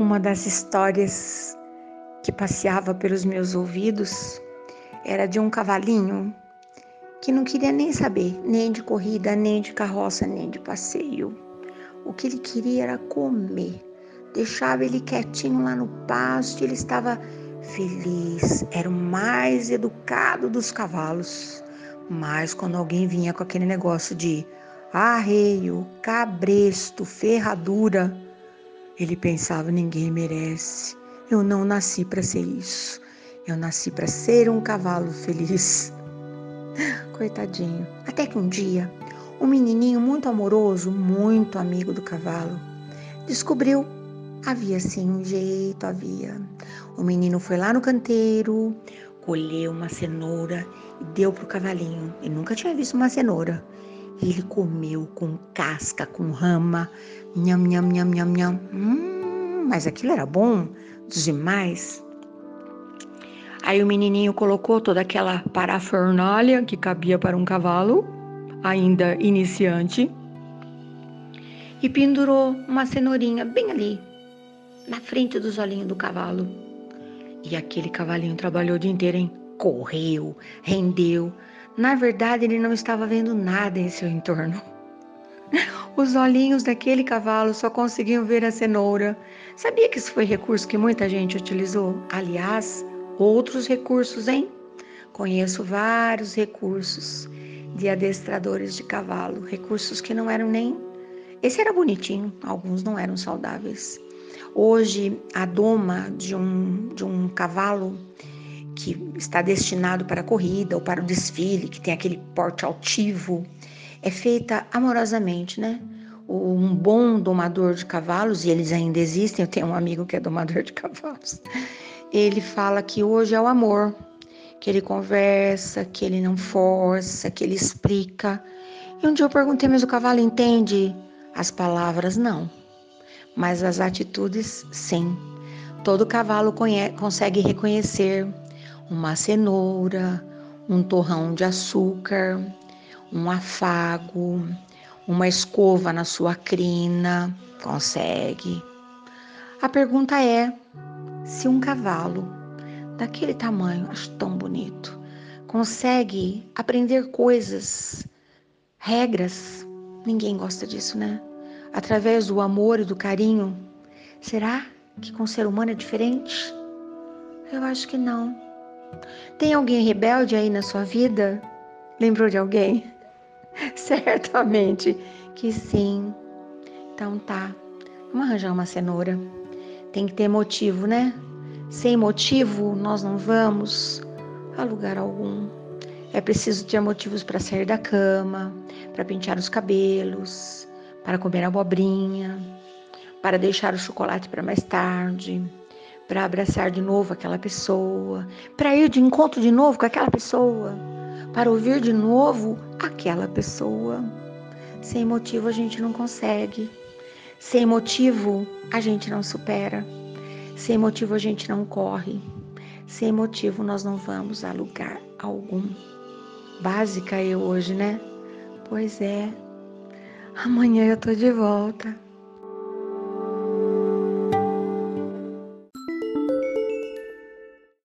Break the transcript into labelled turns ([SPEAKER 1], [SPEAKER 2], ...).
[SPEAKER 1] Uma das histórias que passeava pelos meus ouvidos era de um cavalinho que não queria nem saber, nem de corrida, nem de carroça, nem de passeio. O que ele queria era comer. Deixava ele quietinho lá no pasto e ele estava feliz. Era o mais educado dos cavalos. Mas quando alguém vinha com aquele negócio de arreio, cabresto, ferradura, ele pensava: ninguém merece. Eu não nasci para ser isso. Eu nasci para ser um cavalo feliz. Coitadinho. Até que um dia, um menininho muito amoroso, muito amigo do cavalo, descobriu. Havia sim um jeito, havia. O menino foi lá no canteiro, colheu uma cenoura e deu pro cavalinho. Ele nunca tinha visto uma cenoura. Ele comeu com casca, com rama. Nham, nham, nham, nham, nham. Hum, mas aquilo era bom demais. Aí o menininho colocou toda aquela parafernália que cabia para um cavalo, ainda iniciante, e pendurou uma cenourinha bem ali, na frente dos olhinhos do cavalo. E aquele cavalinho trabalhou o dia inteiro, hein? Correu, rendeu, na verdade, ele não estava vendo nada em seu entorno. Os olhinhos daquele cavalo só conseguiam ver a cenoura. Sabia que isso foi recurso que muita gente utilizou? Aliás, outros recursos, hein? Conheço vários recursos de adestradores de cavalo, recursos que não eram nem. Esse era bonitinho, alguns não eram saudáveis. Hoje, a doma de um, de um cavalo que está destinado para a corrida ou para o desfile, que tem aquele porte altivo, é feita amorosamente, né? Um bom domador de cavalos, e eles ainda existem, eu tenho um amigo que é domador de cavalos, ele fala que hoje é o amor, que ele conversa, que ele não força, que ele explica. E um dia eu perguntei, mas o cavalo entende as palavras? Não. Mas as atitudes, sim. Todo cavalo consegue reconhecer uma cenoura, um torrão de açúcar, um afago, uma escova na sua crina. Consegue. A pergunta é: se um cavalo daquele tamanho, acho tão bonito, consegue aprender coisas, regras, ninguém gosta disso, né? Através do amor e do carinho, será que com o ser humano é diferente? Eu acho que não. Tem alguém rebelde aí na sua vida? Lembrou de alguém? Certamente que sim. Então tá. Vamos arranjar uma cenoura. Tem que ter motivo, né? Sem motivo, nós não vamos a lugar algum. É preciso ter motivos para sair da cama, para pentear os cabelos, para comer abobrinha, para deixar o chocolate para mais tarde para abraçar de novo aquela pessoa, para ir de encontro de novo com aquela pessoa, para ouvir de novo aquela pessoa. Sem motivo a gente não consegue. Sem motivo a gente não supera. Sem motivo a gente não corre. Sem motivo nós não vamos a lugar algum. Básica eu hoje, né? Pois é. Amanhã eu tô de volta.